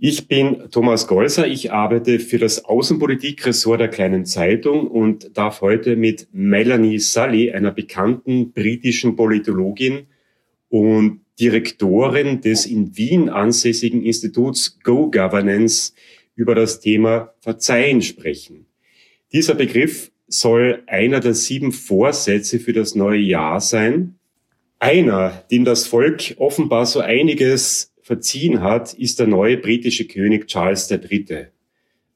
Ich bin Thomas Golser. Ich arbeite für das Außenpolitikressort der Kleinen Zeitung und darf heute mit Melanie Sully, einer bekannten britischen Politologin und Direktorin des in Wien ansässigen Instituts Go Governance über das Thema Verzeihen sprechen. Dieser Begriff soll einer der sieben Vorsätze für das neue Jahr sein. Einer, dem das Volk offenbar so einiges verziehen hat, ist der neue britische König Charles III.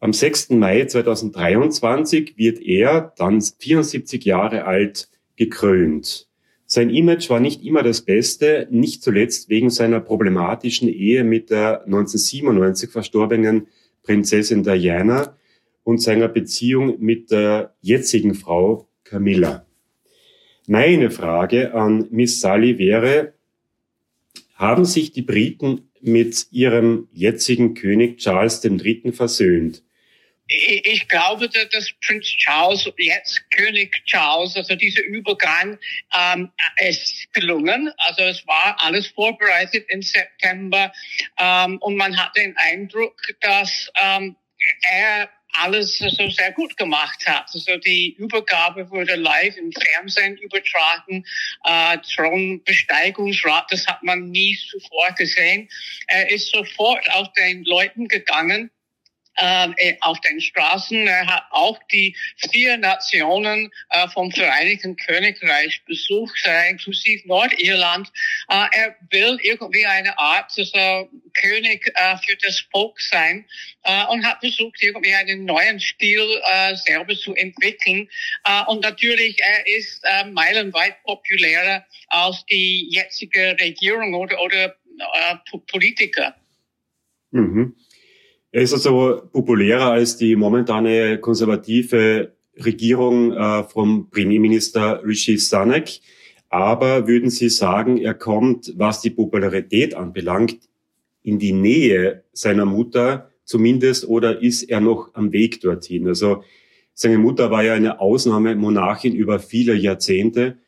Am 6. Mai 2023 wird er, dann 74 Jahre alt, gekrönt. Sein Image war nicht immer das Beste, nicht zuletzt wegen seiner problematischen Ehe mit der 1997 verstorbenen Prinzessin Diana und seiner Beziehung mit der jetzigen Frau Camilla. Meine Frage an Miss Sully wäre, haben sich die Briten mit ihrem jetzigen König Charles III. versöhnt. Ich glaube, dass Prinz Charles, jetzt König Charles, also dieser Übergang ähm, ist gelungen. Also es war alles vorbereitet im September ähm, und man hat den Eindruck, dass ähm, er alles so sehr gut gemacht hat. Also die Übergabe wurde live im Fernsehen übertragen. Äh, Thronbesteigungsrat, das hat man nie zuvor gesehen. Er ist sofort auf den Leuten gegangen äh, auf den Straßen. Er hat auch die vier Nationen äh, vom Vereinigten Königreich besucht, äh, inklusive Nordirland. Äh, er will irgendwie eine Art also König äh, für das Volk sein äh, und hat versucht, irgendwie einen neuen Stil äh, selber zu entwickeln. Äh, und natürlich, er ist äh, meilenweit populärer als die jetzige Regierung oder, oder äh, Politiker. Mhm. Er ist also populärer als die momentane konservative Regierung äh, vom Premierminister Rishi Sunak. Aber würden Sie sagen, er kommt, was die Popularität anbelangt, in die Nähe seiner Mutter zumindest oder ist er noch am Weg dorthin? Also seine Mutter war ja eine Ausnahmemonarchin über viele Jahrzehnte.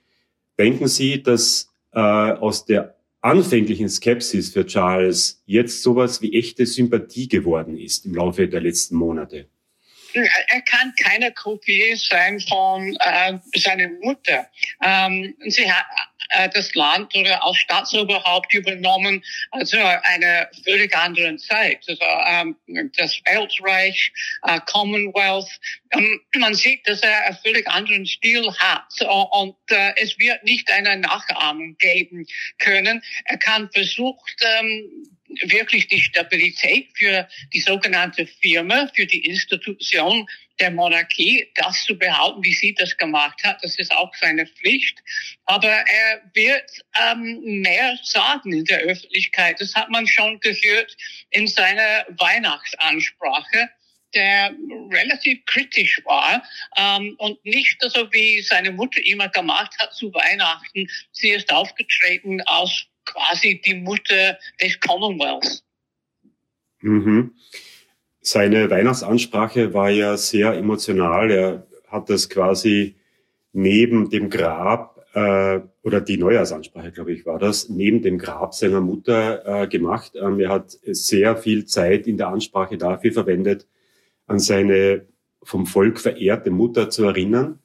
Denken Sie, dass äh, aus der anfänglichen Skepsis für Charles jetzt sowas wie echte Sympathie geworden ist im Laufe der letzten Monate? Er kann keine Kopie sein von äh, seiner Mutter. Ähm, sie hat äh, das Land oder auch Staatsoberhaupt übernommen, also eine völlig andere Zeit. Also, ähm, das Weltreich, äh, Commonwealth. Ähm, man sieht, dass er einen völlig anderen Stil hat und äh, es wird nicht eine Nachahmung geben können. Er kann versucht, ähm, wirklich die Stabilität für die sogenannte Firma, für die Institution der Monarchie, das zu behaupten, wie sie das gemacht hat, das ist auch seine Pflicht. Aber er wird ähm, mehr sagen in der Öffentlichkeit. Das hat man schon gehört in seiner Weihnachtsansprache der relativ kritisch war ähm, und nicht so wie seine Mutter immer gemacht hat zu Weihnachten. Sie ist aufgetreten als quasi die Mutter des Commonwealths. Mhm. Seine Weihnachtsansprache war ja sehr emotional. Er hat das quasi neben dem Grab äh, oder die Neujahrsansprache, glaube ich, war das, neben dem Grab seiner Mutter äh, gemacht. Ähm, er hat sehr viel Zeit in der Ansprache dafür verwendet, an seine vom Volk verehrte Mutter zu erinnern.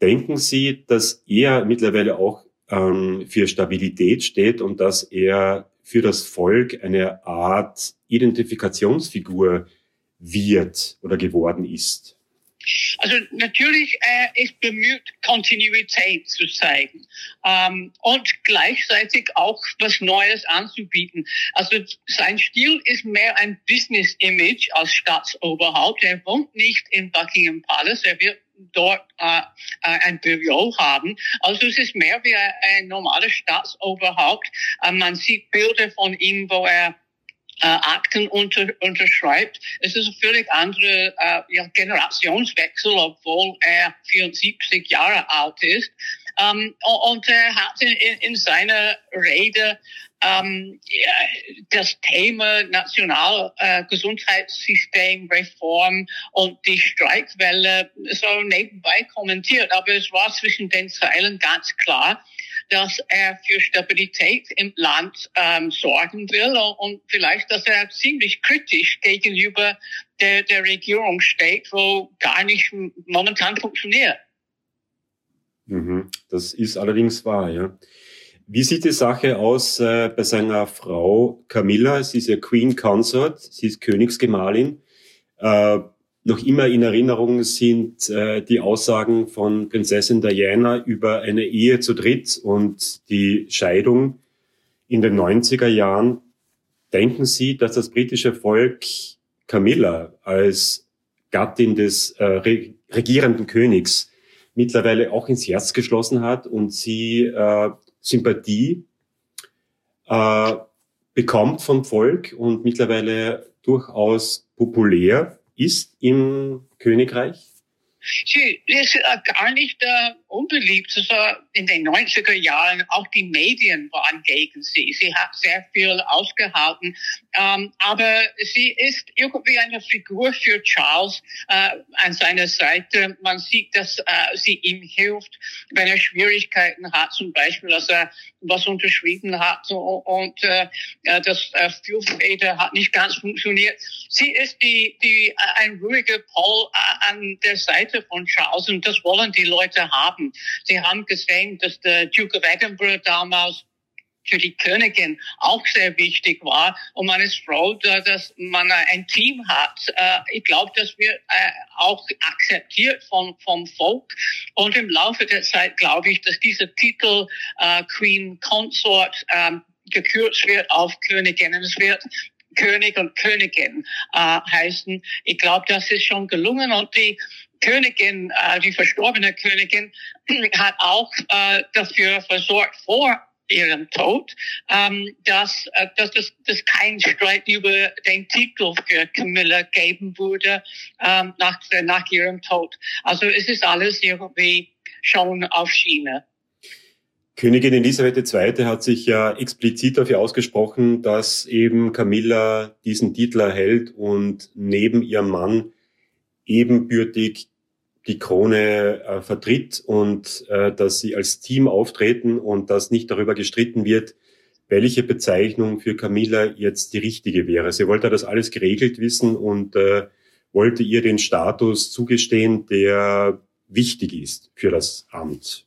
Denken Sie, dass er mittlerweile auch ähm, für Stabilität steht und dass er für das Volk eine Art Identifikationsfigur wird oder geworden ist? Also natürlich äh, ist bemüht, Kontinuität zu zeigen ähm, und gleichzeitig auch was Neues anzubieten. Also sein Stil ist mehr ein Business-Image als Staatsoberhaupt. Er wohnt nicht im Buckingham Palace, er wird dort äh, äh, ein Büro haben. Also es ist mehr wie ein normales Staatsoberhaupt. Äh, man sieht Bilder von ihm, wo er Akten unter, unterschreibt. Es ist ein völlig anderer äh, ja, Generationswechsel, obwohl er 74 Jahre alt ist. Ähm, und er hat in, in seiner Rede ähm, das Thema Nationalgesundheitssystemreform äh, und die Streikwelle so nebenbei kommentiert. Aber es war zwischen den Zeilen ganz klar, dass er für Stabilität im Land ähm, sorgen will und vielleicht, dass er ziemlich kritisch gegenüber der, der Regierung steht, wo gar nicht momentan funktioniert. Mhm. Das ist allerdings wahr, ja. Wie sieht die Sache aus äh, bei seiner Frau Camilla? Sie ist ja Queen Consort, sie ist Königsgemahlin. Äh, noch immer in Erinnerung sind äh, die Aussagen von Prinzessin Diana über eine Ehe zu dritt und die Scheidung in den 90er Jahren. Denken Sie, dass das britische Volk Camilla als Gattin des äh, regierenden Königs mittlerweile auch ins Herz geschlossen hat und sie äh, Sympathie äh, bekommt vom Volk und mittlerweile durchaus populär ist im Königreich? Sie ist gar nicht äh, unbeliebt. Also in den 90er Jahren auch die Medien waren gegen sie. Sie hat sehr viel ausgehalten. Ähm, aber sie ist irgendwie eine Figur für Charles äh, an seiner Seite. Man sieht, dass äh, sie ihm hilft, wenn er Schwierigkeiten hat, zum Beispiel, dass er was unterschrieben hat und äh, äh das äh, Fürfeder hat nicht ganz funktioniert. Sie ist die, die ein ruhiger Paul äh, an der Seite von Charles und das wollen die Leute haben. Sie haben gesehen, dass der Duke of Edinburgh damals für die Königin auch sehr wichtig war. Und man ist froh, dass man ein Team hat. Äh, ich glaube, das wird äh, auch akzeptiert vom, vom Volk. Und im Laufe der Zeit glaube ich, dass dieser Titel äh, Queen Consort ähm, gekürzt wird auf Königin. Und es wird König und Königin äh, heißen. Ich glaube, das ist schon gelungen und die Königin, äh, die verstorbene Königin, hat auch äh, dafür versorgt vor ihrem Tod, ähm, dass, äh, dass es dass kein Streit über den Titel für Camilla geben würde ähm, nach, nach ihrem Tod. Also es ist alles irgendwie schon auf Schiene. Königin Elisabeth II. hat sich ja explizit dafür ausgesprochen, dass eben Camilla diesen Titel erhält und neben ihrem Mann ebenbürtig die Krone äh, vertritt und äh, dass sie als Team auftreten und dass nicht darüber gestritten wird, welche Bezeichnung für Camilla jetzt die richtige wäre. Sie wollte das alles geregelt wissen und äh, wollte ihr den Status zugestehen, der wichtig ist für das Amt.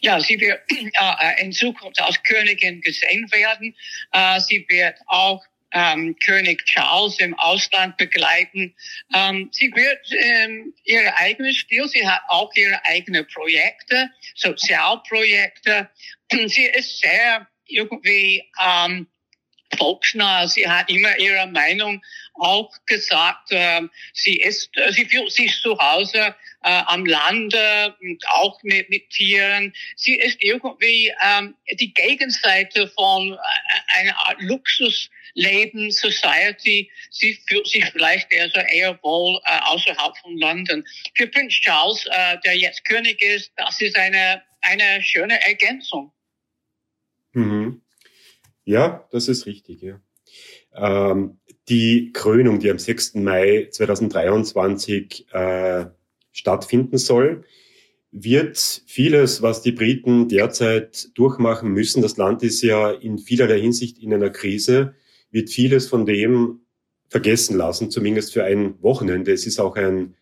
Ja, sie wird äh, in Zukunft als Königin gesehen werden. Äh, sie wird auch ähm, König Charles im Ausland begleiten. Ähm, sie wird ähm, ihre eigene Stil, sie hat auch ihre eigenen Projekte, Sozialprojekte. Sie ist sehr irgendwie ähm, volksnah. Sie hat immer ihre Meinung auch gesagt. Äh, sie ist, äh, sie fühlt sich zu Hause äh, am Lande und auch mit, mit Tieren. Sie ist irgendwie ähm, die Gegenseite von äh, einer Art Luxusleben, Society. Sie fühlt sich vielleicht eher so eher wohl äh, außerhalb von London. Für Prinz Charles, äh, der jetzt König ist, das ist eine eine schöne Ergänzung. Mhm. Ja, das ist richtig, ja. Ähm, die Krönung, die am 6. Mai 2023 äh, stattfinden soll, wird vieles, was die Briten derzeit durchmachen müssen, das Land ist ja in vielerlei Hinsicht in einer Krise, wird vieles von dem vergessen lassen, zumindest für ein Wochenende. Es ist auch ein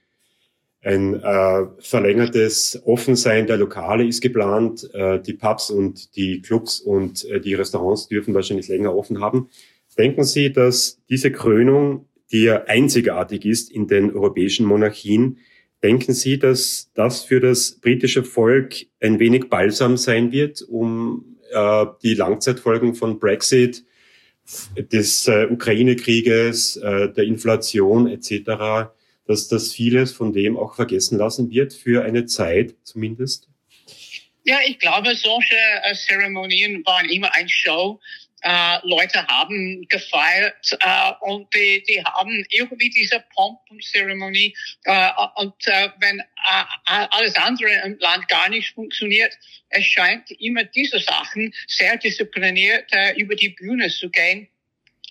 ein äh, verlängertes Offensein der Lokale ist geplant. Äh, die Pubs und die Clubs und äh, die Restaurants dürfen wahrscheinlich länger offen haben. Denken Sie, dass diese Krönung, die ja einzigartig ist in den europäischen Monarchien, denken Sie, dass das für das britische Volk ein wenig balsam sein wird, um äh, die Langzeitfolgen von Brexit, des äh, Ukraine-Krieges, äh, der Inflation etc dass das vieles von dem auch vergessen lassen wird, für eine Zeit zumindest? Ja, ich glaube, solche äh, Zeremonien waren immer ein Show. Äh, Leute haben gefeiert äh, und die, die haben irgendwie diese Pompenzeremonie äh, und äh, wenn äh, alles andere im Land gar nicht funktioniert, es scheint immer diese Sachen sehr diszipliniert äh, über die Bühne zu gehen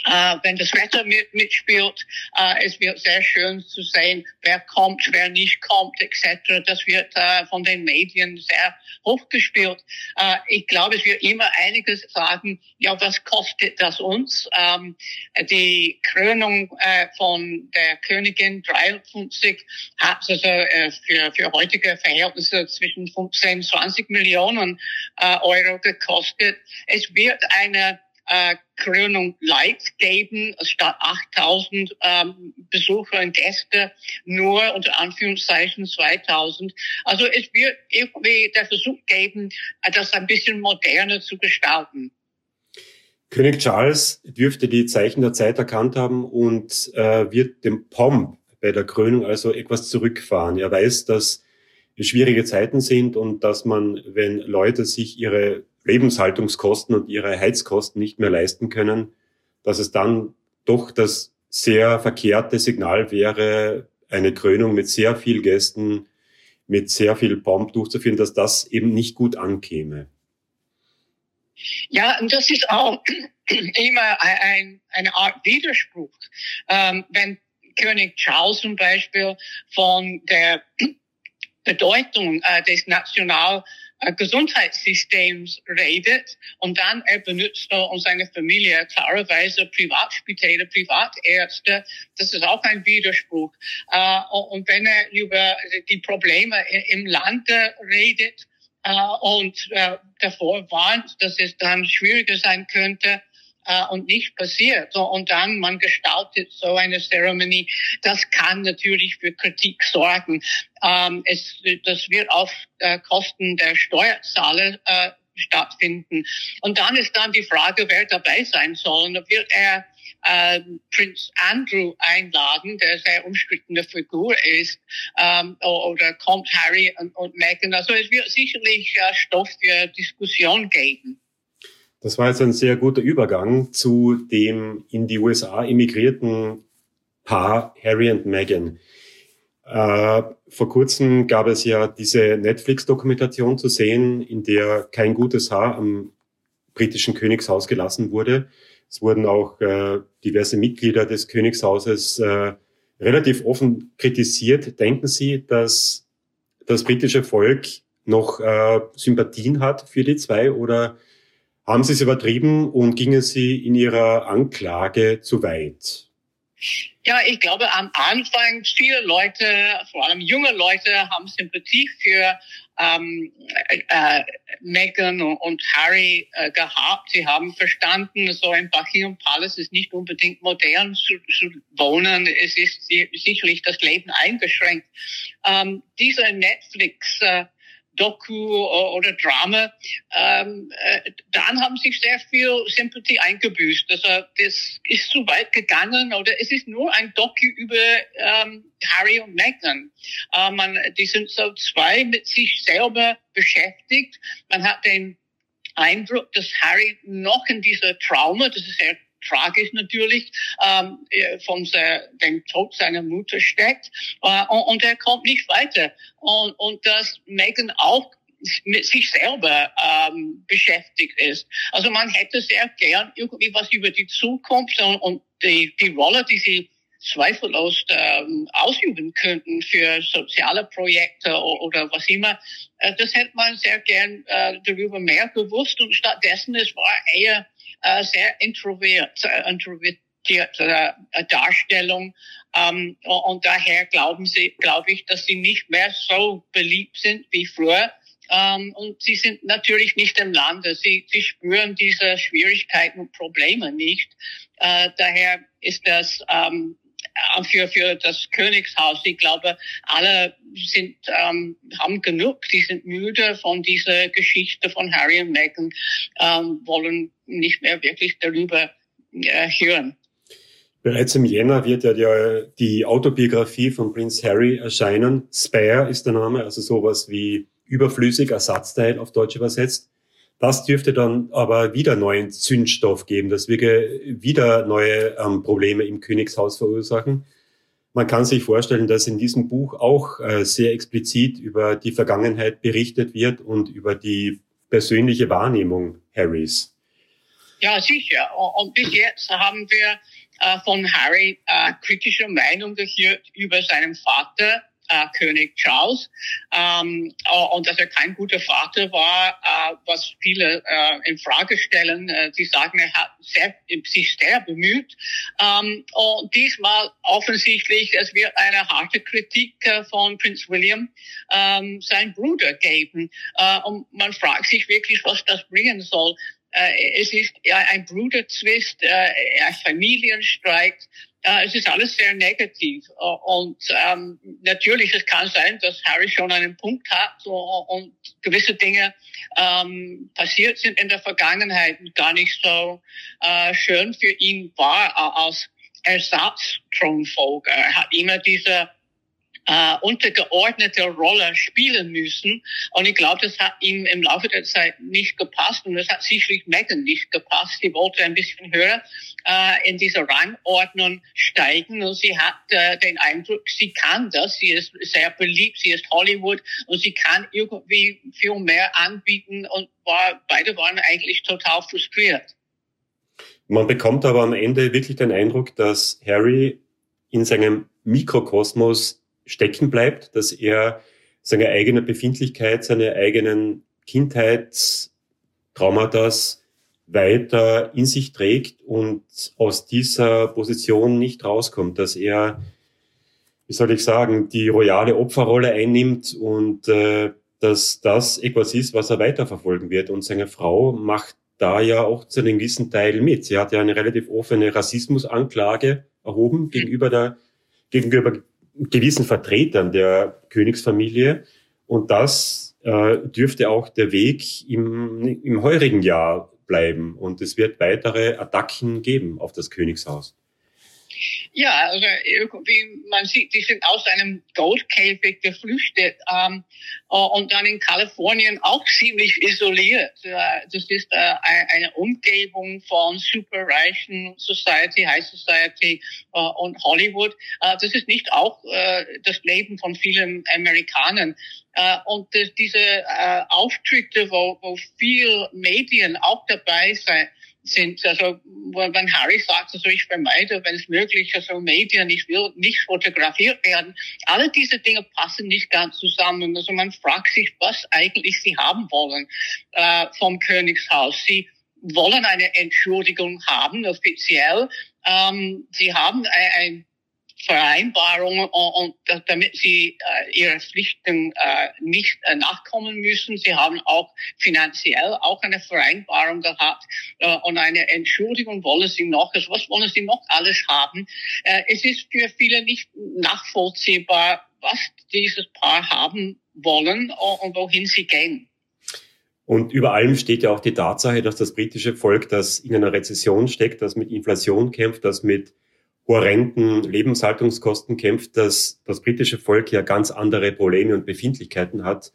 äh, wenn das Wetter mit, mitspielt. Äh, es wird sehr schön zu sehen, wer kommt, wer nicht kommt, etc. Das wird äh, von den Medien sehr hochgespielt. Äh, ich glaube, es wird immer einiges sagen, ja, was kostet das uns? Ähm, die Krönung äh, von der Königin 53 hat also äh, für, für heutige Verhältnisse zwischen 15 und 20 Millionen äh, Euro gekostet. Es wird eine äh, Krönung Light geben, statt 8000 ähm, Besucher und Gäste nur unter Anführungszeichen 2000. Also es wird irgendwie der Versuch geben, das ein bisschen moderner zu gestalten. König Charles dürfte die Zeichen der Zeit erkannt haben und äh, wird dem Pomp bei der Krönung also etwas zurückfahren. Er weiß, dass schwierige Zeiten sind und dass man, wenn Leute sich ihre Lebenshaltungskosten und ihre Heizkosten nicht mehr leisten können, dass es dann doch das sehr verkehrte Signal wäre, eine Krönung mit sehr viel Gästen, mit sehr viel Pomp durchzuführen, dass das eben nicht gut ankäme. Ja, und das ist auch immer ein, eine Art Widerspruch. Ähm, wenn König Charles zum Beispiel von der Bedeutung äh, des National Gesundheitssystems redet und dann er benutzt er und seine Familie klarerweise Privatspitäle, Privatärzte. Das ist auch ein Widerspruch. Äh, und wenn er über die Probleme im Lande redet äh, und davor warnt, dass es dann schwieriger sein könnte, äh, und nicht passiert. So, und dann man gestaltet so eine Zeremonie. Das kann natürlich für Kritik sorgen. Ähm, es, das wird auf äh, Kosten der Steuerzahler äh, stattfinden. Und dann ist dann die Frage, wer dabei sein soll. Und wird er äh, Prinz Andrew einladen, der sehr umstrittene Figur ist, ähm, oder kommt Harry und, und Meghan. Also es wird sicherlich äh, Stoff für Diskussion geben. Das war jetzt ein sehr guter Übergang zu dem in die USA emigrierten Paar Harry und Meghan. Äh, vor kurzem gab es ja diese Netflix-Dokumentation zu sehen, in der kein gutes Haar am britischen Königshaus gelassen wurde. Es wurden auch äh, diverse Mitglieder des Königshauses äh, relativ offen kritisiert. Denken Sie, dass das britische Volk noch äh, Sympathien hat für die zwei oder haben Sie es übertrieben und gingen Sie in Ihrer Anklage zu weit? Ja, ich glaube, am Anfang viele Leute, vor allem junge Leute, haben Sympathie für ähm, äh, Meghan und Harry äh, gehabt. Sie haben verstanden, so ein Buckingham Palace ist nicht unbedingt modern zu, zu wohnen. Es ist sicherlich das Leben eingeschränkt. Ähm, diese Netflix äh, Doku oder Drama, ähm, äh, dann haben sich sehr viel Sympathie eingebüßt. Also das ist zu weit gegangen oder es ist nur ein Doku über ähm, Harry und Meghan. Äh, man, die sind so zwei mit sich selber beschäftigt. Man hat den Eindruck, dass Harry noch in dieser Trauma, das ist sehr tragisch natürlich, ähm, äh, von der, dem Tod seiner Mutter steckt. Äh, und, und er kommt nicht weiter. Und, und dass Megan auch mit sich selber ähm, beschäftigt ist. Also man hätte sehr gern irgendwie was über die Zukunft und, und die, die Rolle, die sie zweifellos ähm, ausüben könnten für soziale Projekte oder, was immer. Äh, das hätte man sehr gern äh, darüber mehr gewusst und stattdessen es war eher äh, sehr introvert, äh, introvertierte äh, Darstellung. Ähm, und daher glauben sie, glaube ich, dass sie nicht mehr so beliebt sind wie früher. Ähm, und sie sind natürlich nicht im Lande. Sie, sie spüren diese Schwierigkeiten und Probleme nicht. Äh, daher ist das ähm, für, für das Königshaus. Ich glaube, alle sind, ähm, haben genug. Sie sind müde von dieser Geschichte von Harry und Meghan, ähm, wollen nicht mehr wirklich darüber äh, hören. Bereits im Jänner wird ja die Autobiografie von Prince Harry erscheinen. Spare ist der Name, also sowas wie überflüssig, Ersatzteil auf Deutsch übersetzt. Das dürfte dann aber wieder neuen Zündstoff geben, das würde wieder neue ähm, Probleme im Königshaus verursachen. Man kann sich vorstellen, dass in diesem Buch auch äh, sehr explizit über die Vergangenheit berichtet wird und über die persönliche Wahrnehmung Harrys. Ja, sicher. Und bis jetzt haben wir äh, von Harry äh, kritische Meinung gehört über seinen Vater, äh, König Charles ähm, äh, und dass er kein guter Vater war, äh, was viele äh, in Frage stellen. Äh, sie sagen, er hat sehr, sich sehr bemüht. Ähm, und diesmal offensichtlich, es wird eine harte Kritik äh, von Prinz William ähm, sein Bruder geben. Und man fragt sich wirklich, was das bringen soll. Äh, es ist ja ein Bruderzwist, äh, ein Familienstreit. Äh, es ist alles sehr negativ. Und ähm, natürlich, es kann sein, dass Harry schon einen Punkt hat und gewisse Dinge ähm, passiert sind in der Vergangenheit und gar nicht so äh, schön für ihn war als Ersatzthronfolger. Er hat immer diese äh, untergeordnete Rolle spielen müssen. Und ich glaube, das hat ihm im Laufe der Zeit nicht gepasst und das hat sicherlich Megan nicht gepasst. Sie wollte ein bisschen höher äh, in dieser Rangordnung steigen und sie hat äh, den Eindruck, sie kann das. Sie ist sehr beliebt, sie ist Hollywood und sie kann irgendwie viel mehr anbieten und war, beide waren eigentlich total frustriert. Man bekommt aber am Ende wirklich den Eindruck, dass Harry in seinem Mikrokosmos stecken bleibt, dass er seine eigene Befindlichkeit, seine eigenen Kindheitstraumata weiter in sich trägt und aus dieser Position nicht rauskommt, dass er, wie soll ich sagen, die royale Opferrolle einnimmt und äh, dass das etwas ist, was er weiterverfolgen wird. Und seine Frau macht da ja auch zu einem gewissen Teil mit. Sie hat ja eine relativ offene Rassismusanklage erhoben mhm. gegenüber der, gegenüber gewissen Vertretern der Königsfamilie. Und das äh, dürfte auch der Weg im, im heurigen Jahr bleiben. Und es wird weitere Attacken geben auf das Königshaus. Ja, also irgendwie, man sieht, die sind aus einem Goldkäfig geflüchtet ähm, äh, und dann in Kalifornien auch ziemlich isoliert. Das ist äh, eine Umgebung von superreichen Society, High Society äh, und Hollywood. Äh, das ist nicht auch äh, das Leben von vielen Amerikanern. Äh, und das, diese äh, Auftritte, wo, wo viel Medien auch dabei sind, sind, also wenn Harry sagt, also ich vermeide, wenn es möglich ist, also Medien, ich will nicht fotografiert werden. Alle diese Dinge passen nicht ganz zusammen. Also man fragt sich, was eigentlich sie haben wollen äh, vom Königshaus. Sie wollen eine Entschuldigung haben, offiziell. Ähm, sie haben ein, ein Vereinbarungen und, und damit sie äh, ihre Pflichten äh, nicht äh, nachkommen müssen. Sie haben auch finanziell auch eine Vereinbarung gehabt äh, und eine Entschuldigung wollen sie noch. Also was wollen sie noch alles haben? Äh, es ist für viele nicht nachvollziehbar, was dieses Paar haben wollen und wohin sie gehen. Und über allem steht ja auch die Tatsache, dass das britische Volk, das in einer Rezession steckt, das mit Inflation kämpft, das mit horrenden Lebenshaltungskosten kämpft, dass das britische Volk ja ganz andere Probleme und Befindlichkeiten hat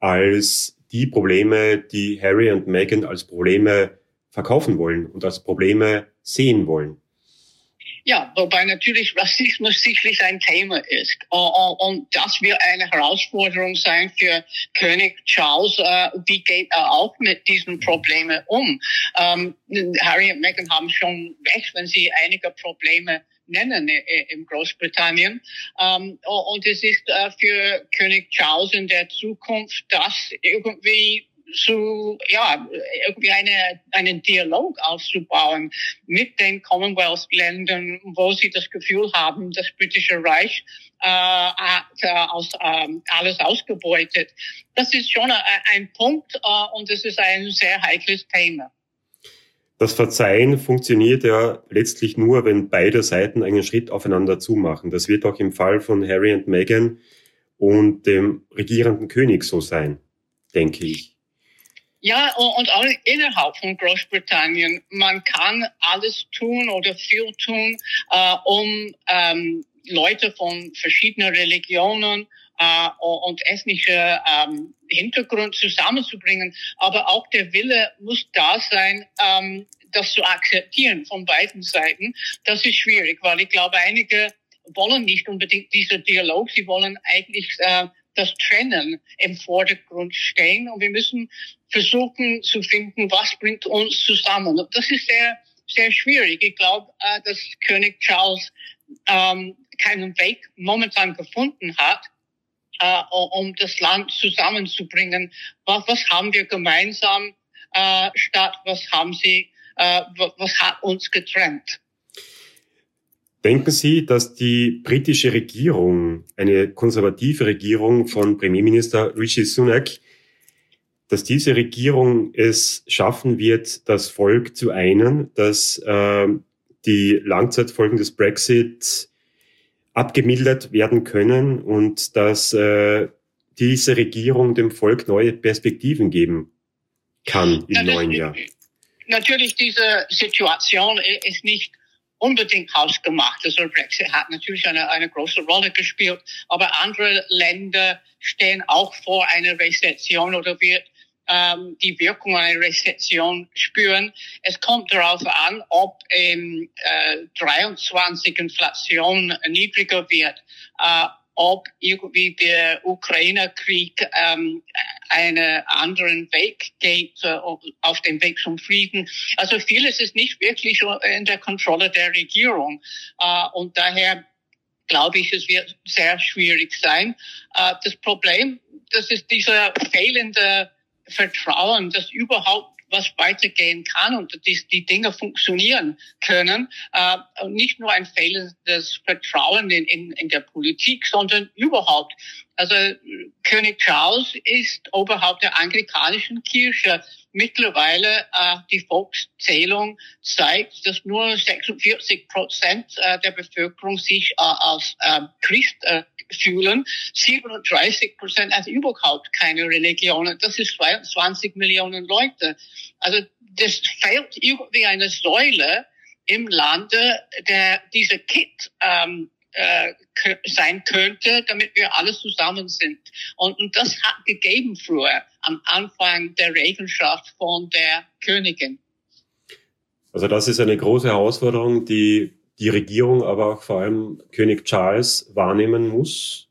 als die Probleme, die Harry und Meghan als Probleme verkaufen wollen und als Probleme sehen wollen. Ja, wobei natürlich Rassismus sicherlich ein Thema ist. Und das wird eine Herausforderung sein für König Charles. Äh, wie geht er auch mit diesen Problemen um? Ähm, Harry und Meghan haben schon recht, wenn sie einige Probleme nennen äh, in Großbritannien. Ähm, und es ist äh, für König Charles in der Zukunft, das irgendwie zu, ja, irgendwie eine, einen Dialog aufzubauen mit den Commonwealth-Ländern, wo sie das Gefühl haben, das britische Reich äh, hat äh, aus, äh, alles ausgebeutet. Das ist schon ein, ein Punkt äh, und es ist ein sehr heikles Thema. Das Verzeihen funktioniert ja letztlich nur, wenn beide Seiten einen Schritt aufeinander zumachen. Das wird auch im Fall von Harry und Meghan und dem regierenden König so sein, denke ich. Ja, und auch innerhalb von Großbritannien. Man kann alles tun oder viel tun, äh, um ähm, Leute von verschiedenen Religionen äh, und ethnische ähm, Hintergrund zusammenzubringen. Aber auch der Wille muss da sein, ähm, das zu akzeptieren von beiden Seiten. Das ist schwierig, weil ich glaube, einige wollen nicht unbedingt diesen Dialog. Sie wollen eigentlich äh, das Trennen im Vordergrund stehen und wir müssen versuchen zu finden, was bringt uns zusammen. Und das ist sehr, sehr schwierig. Ich glaube, äh, dass König Charles ähm, keinen Weg momentan gefunden hat, äh, um das Land zusammenzubringen. Was, was haben wir gemeinsam äh, statt was haben sie, äh, was hat uns getrennt? Denken Sie, dass die britische Regierung, eine konservative Regierung von Premierminister Rishi Sunak, dass diese Regierung es schaffen wird, das Volk zu einen, dass äh, die Langzeitfolgen des Brexit abgemildert werden können und dass äh, diese Regierung dem Volk neue Perspektiven geben kann im neuen Jahr. Natürlich, diese Situation ist nicht unbedingt hausgemacht. Also Brexit hat natürlich eine, eine große Rolle gespielt, aber andere Länder stehen auch vor einer Rezession oder wird ähm, die Wirkung einer Rezession spüren. Es kommt darauf an, ob im äh, 23 Inflation niedriger wird, äh, ob irgendwie der Ukraine-Krieg ähm, einen anderen Weg geht, äh, auf dem Weg zum Frieden. Also vieles ist nicht wirklich in der Kontrolle der Regierung. Äh, und daher glaube ich, es wird sehr schwierig sein. Äh, das Problem, das ist dieser fehlende Vertrauen, dass überhaupt was weitergehen kann und die, die Dinge funktionieren können. Äh, nicht nur ein fehlendes Vertrauen in, in, in der Politik, sondern überhaupt. Also König Charles ist Oberhaupt der anglikanischen Kirche. Mittlerweile äh, die Volkszählung zeigt, dass nur 46 Prozent äh, der Bevölkerung sich äh, als äh, Christ äh, fühlen. 37 Prozent also überhaupt keine Religion. Das ist 22 Millionen Leute. Also das fehlt irgendwie eine Säule im Lande, der diese Kit ähm, äh, sein könnte, damit wir alle zusammen sind. Und, und das hat gegeben früher am Anfang der Regenschaft von der Königin. Also das ist eine große Herausforderung, die die Regierung, aber auch vor allem König Charles wahrnehmen muss,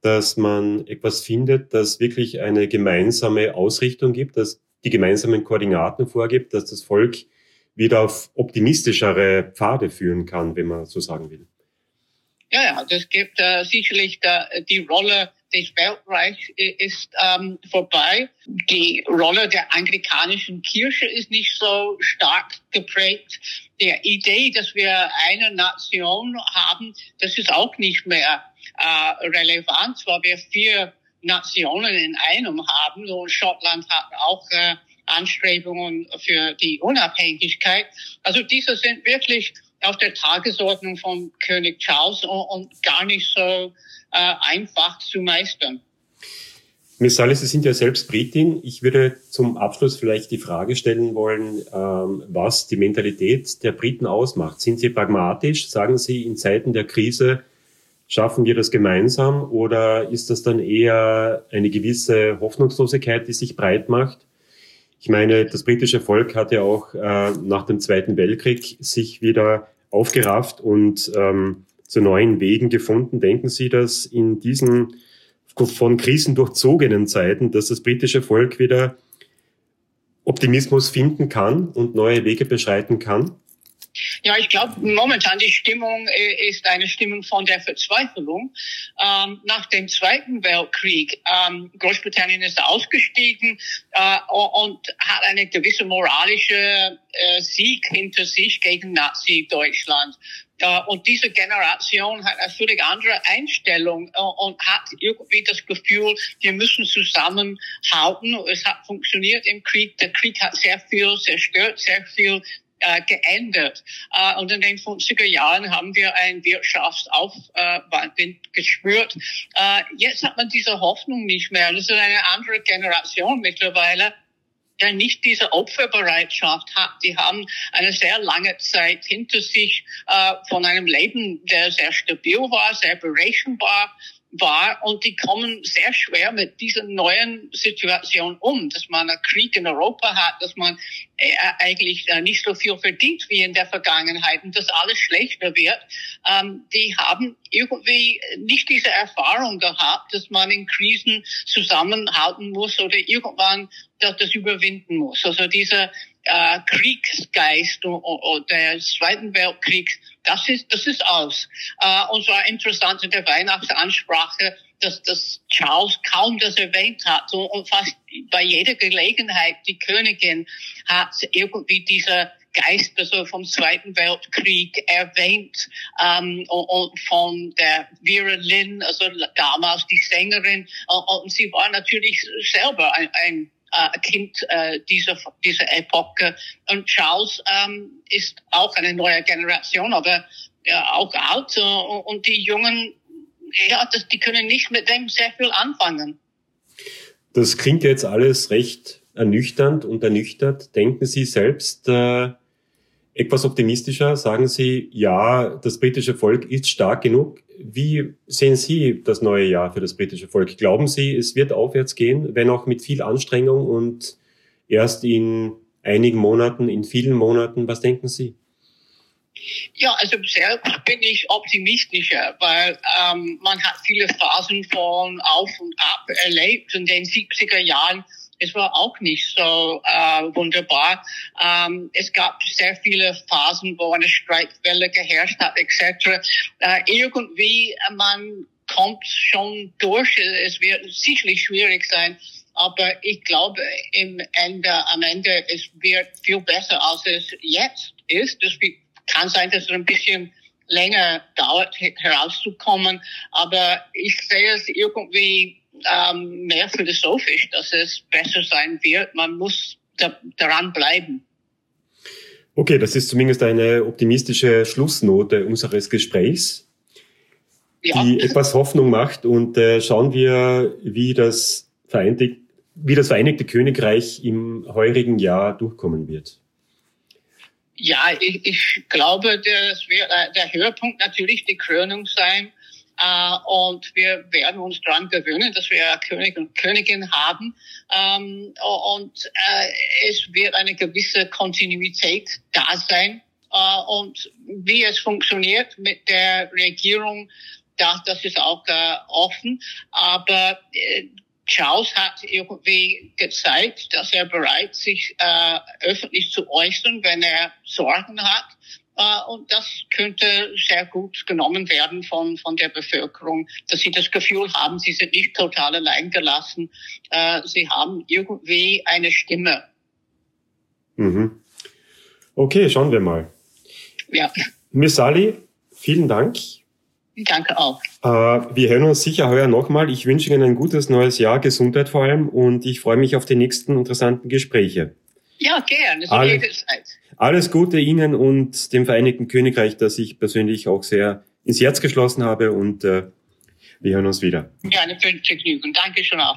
dass man etwas findet, das wirklich eine gemeinsame Ausrichtung gibt, dass die gemeinsamen Koordinaten vorgibt, dass das Volk wieder auf optimistischere Pfade führen kann, wenn man so sagen will. Ja, ja, das gibt äh, sicherlich da, die Rolle des Weltreichs ist ähm, vorbei. Die Rolle der anglikanischen Kirche ist nicht so stark geprägt. Die Idee, dass wir eine Nation haben, das ist auch nicht mehr äh, relevant, weil wir vier Nationen in einem haben. So Schottland hat auch äh, Anstrebungen für die Unabhängigkeit. Also diese sind wirklich auf der Tagesordnung von König Charles und, gar nicht so äh, einfach zu meistern. Miss Sally, Sie sind ja selbst Britin. Ich würde zum Abschluss vielleicht die Frage stellen wollen, ähm, was die Mentalität der Briten ausmacht. Sind Sie pragmatisch? Sagen Sie, in Zeiten der Krise schaffen wir das gemeinsam? Oder ist das dann eher eine gewisse Hoffnungslosigkeit, die sich breit macht? Ich meine, das britische Volk hat ja auch äh, nach dem Zweiten Weltkrieg sich wieder aufgerafft und ähm, zu neuen Wegen gefunden. Denken Sie, dass in diesen von Krisen durchzogenen Zeiten, dass das britische Volk wieder Optimismus finden kann und neue Wege beschreiten kann? Ja, ich glaube, momentan die Stimmung äh, ist eine Stimmung von der Verzweiflung. Ähm, nach dem Zweiten Weltkrieg, ähm, Großbritannien ist ausgestiegen äh, und hat eine gewisse moralische äh, Sieg hinter sich gegen Nazi-Deutschland. Uh, und diese Generation hat eine völlig andere Einstellung uh, und hat irgendwie das Gefühl, wir müssen zusammenhalten. Es hat funktioniert im Krieg. Der Krieg hat sehr viel zerstört, sehr viel äh, geändert. Äh, und in den 50er Jahren haben wir einen Wirtschaftsaufwind gespürt. Äh, jetzt hat man diese Hoffnung nicht mehr. Das ist eine andere Generation mittlerweile der nicht diese Opferbereitschaft hat. Die haben eine sehr lange Zeit hinter sich äh, von einem Leben, der sehr stabil war, sehr berechenbar war und die kommen sehr schwer mit dieser neuen Situation um, dass man einen Krieg in Europa hat, dass man äh, eigentlich äh, nicht so viel verdient wie in der Vergangenheit und dass alles schlechter wird. Ähm, die haben irgendwie nicht diese Erfahrung gehabt, dass man in Krisen zusammenhalten muss oder irgendwann das, das überwinden muss. Also dieser äh, Kriegsgeist oder des Zweiten Weltkriegs, das ist, das ist aus. Äh, und so interessant in der Weihnachtsansprache, dass, dass Charles kaum das erwähnt hat. Und fast bei jeder Gelegenheit, die Königin hat irgendwie dieser Geist also vom Zweiten Weltkrieg erwähnt ähm, und, und von der Vera Lynn, also damals die Sängerin. Und, und sie war natürlich selber ein, ein äh, Kind äh, dieser, dieser Epoche. Und Charles ähm, ist auch eine neue Generation, aber ja, auch alt. Äh, und die Jungen, ja, das, die können nicht mit dem sehr viel anfangen. Das klingt jetzt alles recht ernüchternd und ernüchtert. Denken Sie selbst äh, etwas optimistischer? Sagen Sie, ja, das britische Volk ist stark genug. Wie sehen Sie das neue Jahr für das britische Volk? Glauben Sie, es wird aufwärts gehen, wenn auch mit viel Anstrengung und erst in einigen Monaten, in vielen Monaten? Was denken Sie? Ja, also selbst bin ich optimistischer, weil ähm, man hat viele Phasen von Auf und Ab erlebt. In den 70er Jahren es war auch nicht so äh, wunderbar. Ähm, es gab sehr viele Phasen, wo eine Streikwelle geherrscht hat, etc. Äh, irgendwie, äh, man kommt schon durch. Es wird sicherlich schwierig sein, aber ich glaube, im Ende, am Ende, es wird viel besser, als es jetzt ist. Es kann sein, dass es ein bisschen länger dauert, herauszukommen, aber ich sehe es irgendwie ähm, mehr philosophisch, dass es besser sein wird. Man muss da, daran bleiben. Okay, das ist zumindest eine optimistische Schlussnote unseres Gesprächs, ja. die etwas Hoffnung macht. Und äh, schauen wir, wie das, Vereinte, wie das Vereinigte Königreich im heurigen Jahr durchkommen wird. Ja, ich, ich glaube, das wird äh, der Höhepunkt natürlich die Krönung sein äh, und wir werden uns daran gewöhnen, dass wir König und Königin haben. Ähm, und äh, es wird eine gewisse Kontinuität da sein. Äh, und wie es funktioniert mit der Regierung, das, das ist auch äh, offen. Aber äh, Charles hat irgendwie gezeigt, dass er bereit, sich äh, öffentlich zu äußern, wenn er Sorgen hat. Äh, und das könnte sehr gut genommen werden von, von der Bevölkerung, dass sie das Gefühl haben, sie sind nicht total allein gelassen. Äh, sie haben irgendwie eine Stimme. Mhm. Okay, schauen wir mal. Ja. Miss Sally, vielen Dank. Danke auch. Äh, wir hören uns sicher heuer nochmal. Ich wünsche Ihnen ein gutes neues Jahr, Gesundheit vor allem, und ich freue mich auf die nächsten interessanten Gespräche. Ja, gern. Alle, alles Gute Ihnen und dem Vereinigten Königreich, das ich persönlich auch sehr ins Herz geschlossen habe und äh, wir hören uns wieder. Ja, eine Vergnügen. Danke schon auch.